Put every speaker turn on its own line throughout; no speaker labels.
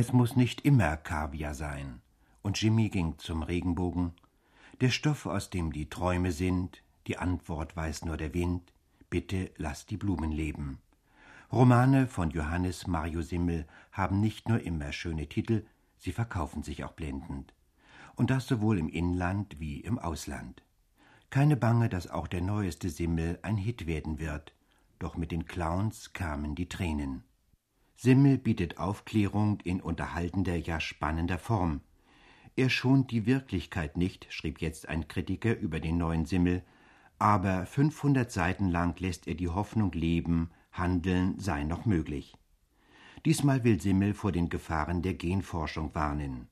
Es muss nicht immer Kaviar sein. Und Jimmy ging zum Regenbogen. Der Stoff, aus dem die Träume sind, die Antwort weiß nur der Wind. Bitte lass die Blumen leben. Romane von Johannes Mario Simmel haben nicht nur immer schöne Titel, sie verkaufen sich auch blendend. Und das sowohl im Inland wie im Ausland. Keine Bange, dass auch der neueste Simmel ein Hit werden wird. Doch mit den Clowns kamen die Tränen. Simmel bietet Aufklärung in unterhaltender, ja spannender Form. Er schont die Wirklichkeit nicht, schrieb jetzt ein Kritiker über den neuen Simmel, aber 500 Seiten lang lässt er die Hoffnung leben, Handeln sei noch möglich. Diesmal will Simmel vor den Gefahren der Genforschung warnen.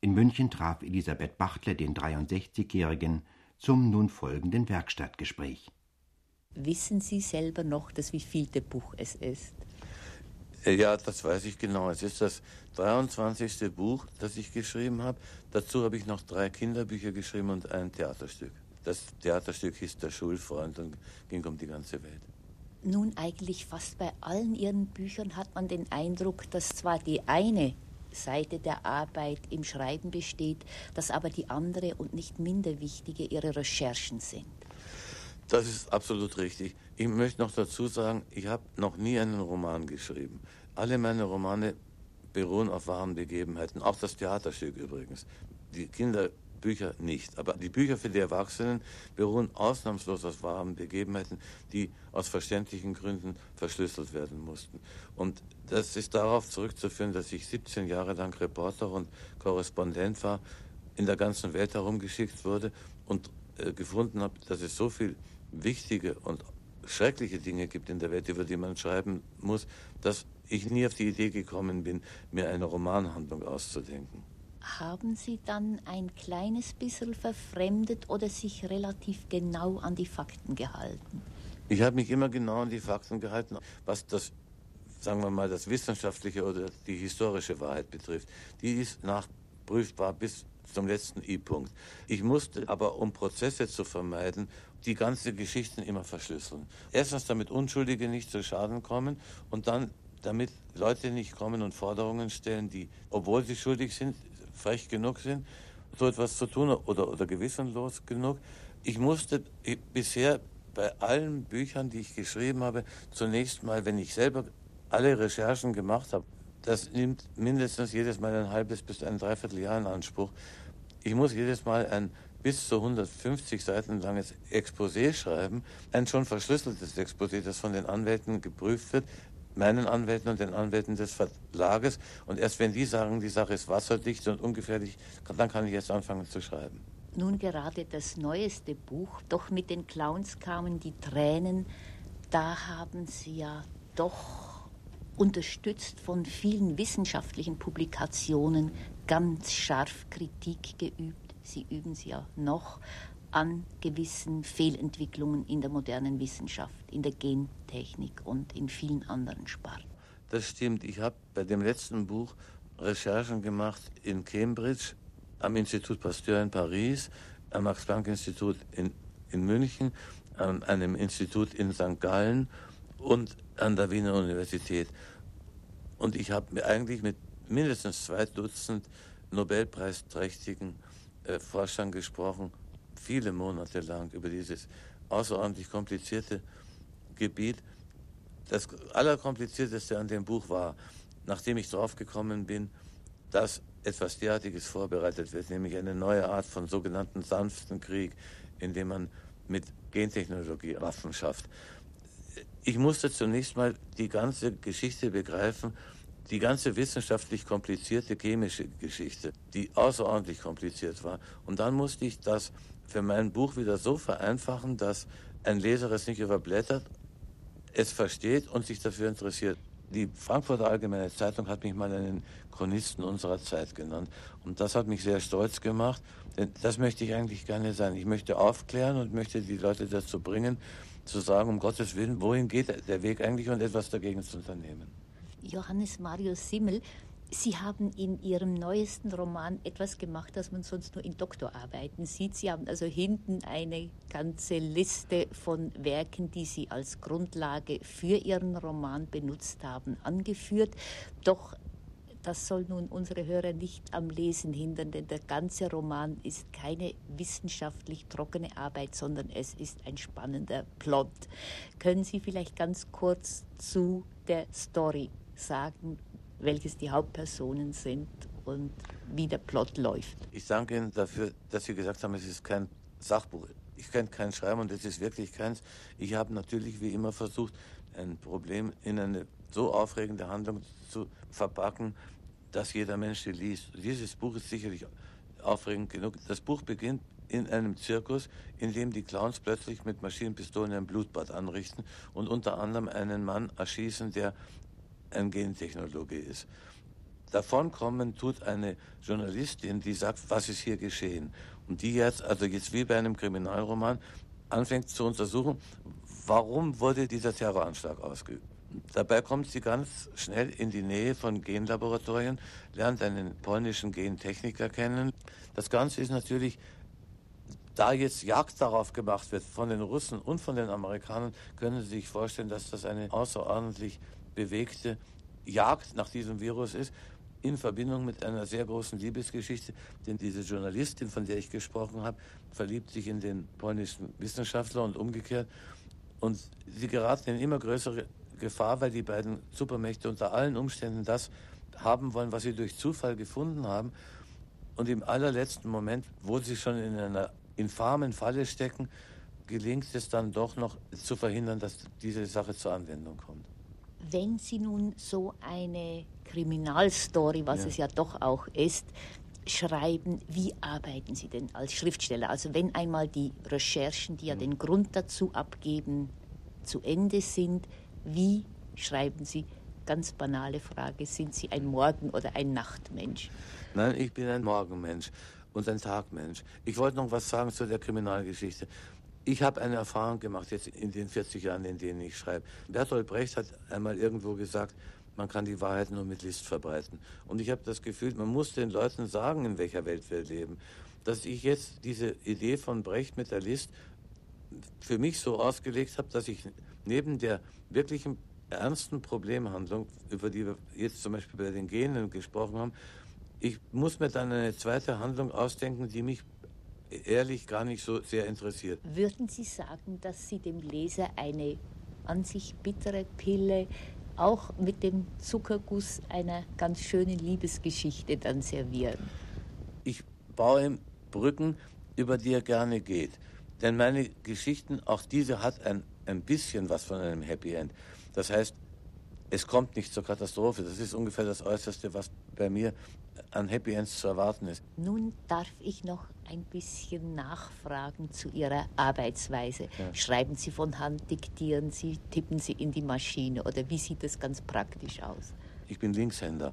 In München traf Elisabeth Bachtler den 63-Jährigen zum nun folgenden Werkstattgespräch.
Wissen Sie selber noch, das wievielte Buch es ist?
Äh, ja, das weiß ich genau. Es ist das 23. Buch, das ich geschrieben habe. Dazu habe ich noch drei Kinderbücher geschrieben und ein Theaterstück. Das Theaterstück hieß Der Schulfreund und ging um die ganze Welt.
Nun, eigentlich fast bei allen Ihren Büchern hat man den Eindruck, dass zwar die eine Seite der Arbeit im Schreiben besteht, dass aber die andere und nicht minder wichtige Ihre Recherchen sind.
Das ist absolut richtig. Ich möchte noch dazu sagen, ich habe noch nie einen Roman geschrieben. Alle meine Romane beruhen auf wahren Begebenheiten, auch das Theaterstück übrigens. Die Kinderbücher nicht, aber die Bücher für die Erwachsenen beruhen ausnahmslos auf wahren Begebenheiten, die aus verständlichen Gründen verschlüsselt werden mussten. Und das ist darauf zurückzuführen, dass ich 17 Jahre lang Reporter und Korrespondent war, in der ganzen Welt herumgeschickt wurde und äh, gefunden habe, dass es so viel wichtige und schreckliche Dinge gibt in der Welt, über die man schreiben muss, dass ich nie auf die Idee gekommen bin, mir eine Romanhandlung auszudenken.
Haben Sie dann ein kleines bisschen verfremdet oder sich relativ genau an die Fakten gehalten?
Ich habe mich immer genau an die Fakten gehalten, was das, sagen wir mal, das wissenschaftliche oder die historische Wahrheit betrifft. Die ist nachprüfbar bis zum letzten I-Punkt. Ich musste aber, um Prozesse zu vermeiden, die ganze Geschichten immer verschlüsseln. Erstens, damit Unschuldige nicht zu Schaden kommen und dann, damit Leute nicht kommen und Forderungen stellen, die, obwohl sie schuldig sind, frech genug sind, so etwas zu tun oder, oder gewissenlos genug. Ich musste ich, bisher bei allen Büchern, die ich geschrieben habe, zunächst mal, wenn ich selber alle Recherchen gemacht habe, das nimmt mindestens jedes Mal ein halbes bis ein Dreivierteljahr in Anspruch. Ich muss jedes Mal ein bis zu 150 Seiten langes Exposé schreiben, ein schon verschlüsseltes Exposé, das von den Anwälten geprüft wird, meinen Anwälten und den Anwälten des Verlages. Und erst wenn die sagen, die Sache ist wasserdicht und ungefährlich, dann kann ich jetzt anfangen zu schreiben.
Nun gerade das neueste Buch, doch mit den Clowns kamen die Tränen, da haben Sie ja doch unterstützt von vielen wissenschaftlichen Publikationen, ganz scharf Kritik geübt. Sie üben sie ja noch an gewissen Fehlentwicklungen in der modernen Wissenschaft, in der Gentechnik und in vielen anderen Sparten.
Das stimmt. Ich habe bei dem letzten Buch Recherchen gemacht in Cambridge, am Institut Pasteur in Paris, am Max-Planck-Institut in, in München, an einem Institut in St. Gallen und an der Wiener Universität. Und ich habe eigentlich mit mindestens zwei Dutzend Nobelpreisträchtigen äh, Forschern gesprochen, viele Monate lang über dieses außerordentlich komplizierte Gebiet. Das Allerkomplizierteste an dem Buch war, nachdem ich draufgekommen bin, dass etwas derartiges vorbereitet wird, nämlich eine neue Art von sogenannten sanften Krieg, in dem man mit Gentechnologie Waffen schafft ich musste zunächst mal die ganze Geschichte begreifen, die ganze wissenschaftlich komplizierte chemische Geschichte, die außerordentlich kompliziert war. Und dann musste ich das für mein Buch wieder so vereinfachen, dass ein Leser es nicht überblättert, es versteht und sich dafür interessiert. Die Frankfurter Allgemeine Zeitung hat mich mal einen Chronisten unserer Zeit genannt. Und das hat mich sehr stolz gemacht, denn das möchte ich eigentlich gerne sein. Ich möchte aufklären und möchte die Leute dazu bringen, zu sagen, um Gottes Willen, wohin geht der Weg eigentlich und etwas dagegen zu unternehmen.
Johannes Marius Simmel, Sie haben in Ihrem neuesten Roman etwas gemacht, das man sonst nur in Doktorarbeiten sieht. Sie haben also hinten eine ganze Liste von Werken, die Sie als Grundlage für Ihren Roman benutzt haben, angeführt. Doch Das soll nun unsere Hörer nicht am Lesen hindern, denn der ganze Roman ist keine wissenschaftlich trockene Arbeit, sondern es ist ein spannender Plot. Können Sie vielleicht ganz kurz zu der Story sagen, welches die Hauptpersonen sind und wie der Plot läuft?
Ich danke Ihnen dafür, dass Sie gesagt haben, es ist kein Sachbuch. Ich kann kein Schreiben und es ist wirklich keins. Ich habe natürlich wie immer versucht, ein Problem in eine so aufregende Handlung zu verpacken, dass jeder Mensch sie liest. Dieses Buch ist sicherlich aufregend genug. Das Buch beginnt in einem Zirkus, in dem die Clowns plötzlich mit Maschinenpistolen ein Blutbad anrichten und unter anderem einen Mann erschießen, der ein Gentechnologe ist. Davon kommen tut eine Journalistin, die sagt, was ist hier geschehen? Und die jetzt, also jetzt wie bei einem Kriminalroman, anfängt zu untersuchen, warum wurde dieser Terroranschlag ausgeübt. Dabei kommt sie ganz schnell in die Nähe von Genlaboratorien, lernt einen polnischen Gentechniker kennen. Das Ganze ist natürlich, da jetzt Jagd darauf gemacht wird von den Russen und von den Amerikanern, können Sie sich vorstellen, dass das eine außerordentlich bewegte Jagd nach diesem Virus ist, in Verbindung mit einer sehr großen Liebesgeschichte. Denn diese Journalistin, von der ich gesprochen habe, verliebt sich in den polnischen Wissenschaftler und umgekehrt. Und sie geraten in immer größere Gefahr, weil die beiden Supermächte unter allen Umständen das haben wollen, was sie durch Zufall gefunden haben. Und im allerletzten Moment, wo sie schon in einer infamen Falle stecken, gelingt es dann doch noch zu verhindern, dass diese Sache zur Anwendung kommt.
Wenn Sie nun so eine Kriminalstory, was ja. es ja doch auch ist, schreiben, wie arbeiten Sie denn als Schriftsteller? Also wenn einmal die Recherchen, die ja mhm. den Grund dazu abgeben, zu Ende sind, wie schreiben Sie? Ganz banale Frage, sind Sie ein Morgen- oder ein Nachtmensch?
Nein, ich bin ein Morgenmensch und ein Tagmensch. Ich wollte noch was sagen zu der Kriminalgeschichte. Ich habe eine Erfahrung gemacht jetzt in den 40 Jahren, in denen ich schreibe. Bertolt Brecht hat einmal irgendwo gesagt, man kann die Wahrheit nur mit List verbreiten. Und ich habe das Gefühl, man muss den Leuten sagen, in welcher Welt wir leben. Dass ich jetzt diese Idee von Brecht mit der List für mich so ausgelegt habe, dass ich neben der wirklichen ernsten Problemhandlung, über die wir jetzt zum Beispiel bei den Genen gesprochen haben, ich muss mir dann eine zweite Handlung ausdenken, die mich ehrlich gar nicht so sehr interessiert.
Würden Sie sagen, dass Sie dem Leser eine an sich bittere Pille auch mit dem Zuckerguss einer ganz schönen Liebesgeschichte dann servieren?
Ich baue Brücken, über die er gerne geht. Denn meine Geschichten, auch diese hat ein ein bisschen was von einem Happy End. Das heißt, es kommt nicht zur Katastrophe. Das ist ungefähr das Äußerste, was bei mir an Happy Ends zu erwarten ist.
Nun darf ich noch ein bisschen nachfragen zu Ihrer Arbeitsweise. Ja. Schreiben Sie von Hand, diktieren Sie, tippen Sie in die Maschine oder wie sieht das ganz praktisch aus?
Ich bin Linkshänder.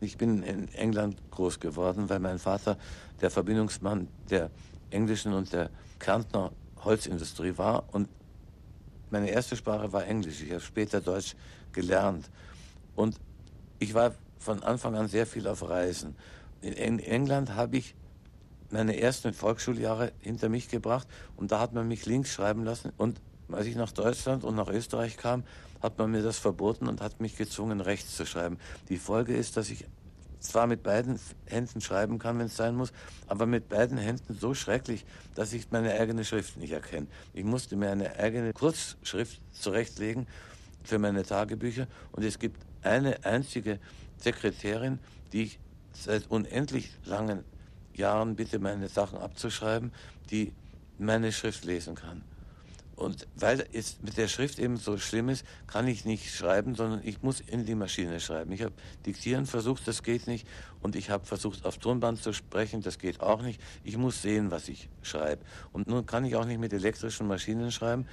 Ich bin in England groß geworden, weil mein Vater der Verbindungsmann der englischen und der Kärntner Holzindustrie war und meine erste Sprache war Englisch. Ich habe später Deutsch gelernt. Und ich war von Anfang an sehr viel auf Reisen. In England habe ich meine ersten Volksschuljahre hinter mich gebracht und da hat man mich links schreiben lassen. Und als ich nach Deutschland und nach Österreich kam, hat man mir das verboten und hat mich gezwungen, rechts zu schreiben. Die Folge ist, dass ich zwar mit beiden Händen schreiben kann, wenn es sein muss, aber mit beiden Händen so schrecklich, dass ich meine eigene Schrift nicht erkenne. Ich musste mir eine eigene Kurzschrift zurechtlegen für meine Tagebücher und es gibt eine einzige Sekretärin, die ich seit unendlich langen Jahren bitte, meine Sachen abzuschreiben, die meine Schrift lesen kann. Und weil es mit der Schrift eben so schlimm ist, kann ich nicht schreiben, sondern ich muss in die Maschine schreiben. Ich habe diktieren versucht, das geht nicht. Und ich habe versucht, auf Tonband zu sprechen, das geht auch nicht. Ich muss sehen, was ich schreibe. Und nun kann ich auch nicht mit elektrischen Maschinen schreiben,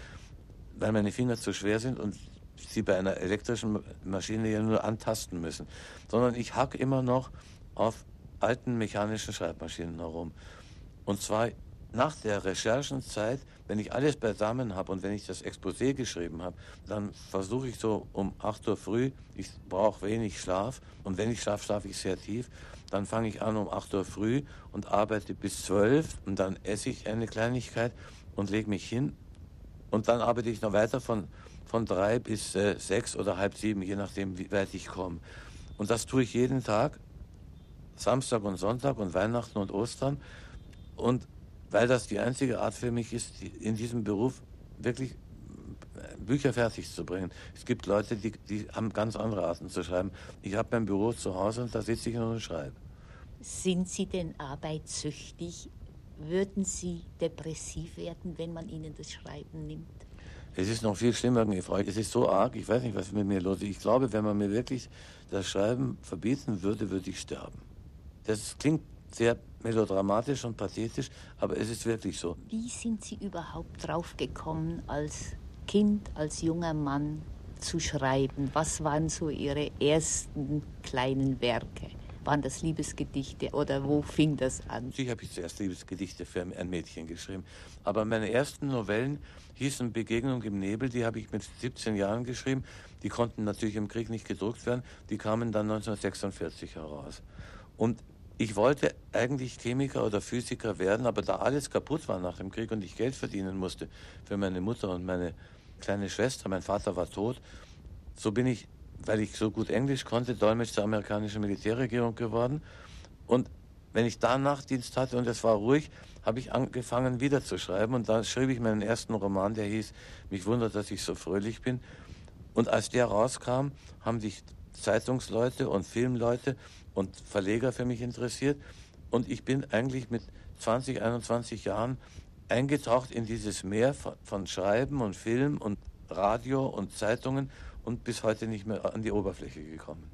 weil meine Finger zu schwer sind und sie bei einer elektrischen Maschine ja nur antasten müssen. Sondern ich hack immer noch auf alten mechanischen Schreibmaschinen herum. Und zwar nach der Recherchenzeit, wenn ich alles beisammen habe und wenn ich das Exposé geschrieben habe, dann versuche ich so um 8 Uhr früh, ich brauche wenig Schlaf und wenn ich schlafe, schlafe ich sehr tief, dann fange ich an um 8 Uhr früh und arbeite bis 12 und dann esse ich eine Kleinigkeit und lege mich hin und dann arbeite ich noch weiter von, von drei bis äh, sechs oder halb sieben, je nachdem, wie weit ich komme. Und das tue ich jeden Tag, Samstag und Sonntag und Weihnachten und Ostern. Und weil das die einzige Art für mich ist, in diesem Beruf wirklich Bücher fertig zu bringen. Es gibt Leute, die, die haben ganz andere Arten zu schreiben. Ich habe mein Büro zu Hause und da sitze ich und schreibe.
Sind Sie denn arbeitssüchtig? Würden Sie depressiv werden, wenn man Ihnen das Schreiben nimmt?
Es ist noch viel schlimmer, Es ist so arg, ich weiß nicht, was mit mir los ist. Ich glaube, wenn man mir wirklich das Schreiben verbieten würde, würde ich sterben. Das klingt sehr melodramatisch und pathetisch, aber es ist wirklich so.
Wie sind Sie überhaupt draufgekommen, als Kind, als junger Mann zu schreiben? Was waren so Ihre ersten kleinen Werke? Waren das Liebesgedichte oder wo fing das an?
Natürlich habe ich zuerst Liebesgedichte für ein Mädchen geschrieben. Aber meine ersten Novellen hießen Begegnung im Nebel, die habe ich mit 17 Jahren geschrieben. Die konnten natürlich im Krieg nicht gedruckt werden. Die kamen dann 1946 heraus. Und ich wollte eigentlich Chemiker oder Physiker werden, aber da alles kaputt war nach dem Krieg und ich Geld verdienen musste für meine Mutter und meine kleine Schwester, mein Vater war tot, so bin ich weil ich so gut Englisch konnte, Dolmetsch der amerikanischen Militärregierung geworden. Und wenn ich da Nachtdienst hatte und es war ruhig, habe ich angefangen wieder zu schreiben. Und dann schrieb ich meinen ersten Roman, der hieß Mich wundert, dass ich so fröhlich bin. Und als der rauskam, haben sich Zeitungsleute und Filmleute und Verleger für mich interessiert. Und ich bin eigentlich mit 20, 21 Jahren eingetaucht in dieses Meer von, Schreiben und Film und Radio und Zeitungen und bis heute nicht mehr an die Oberfläche gekommen.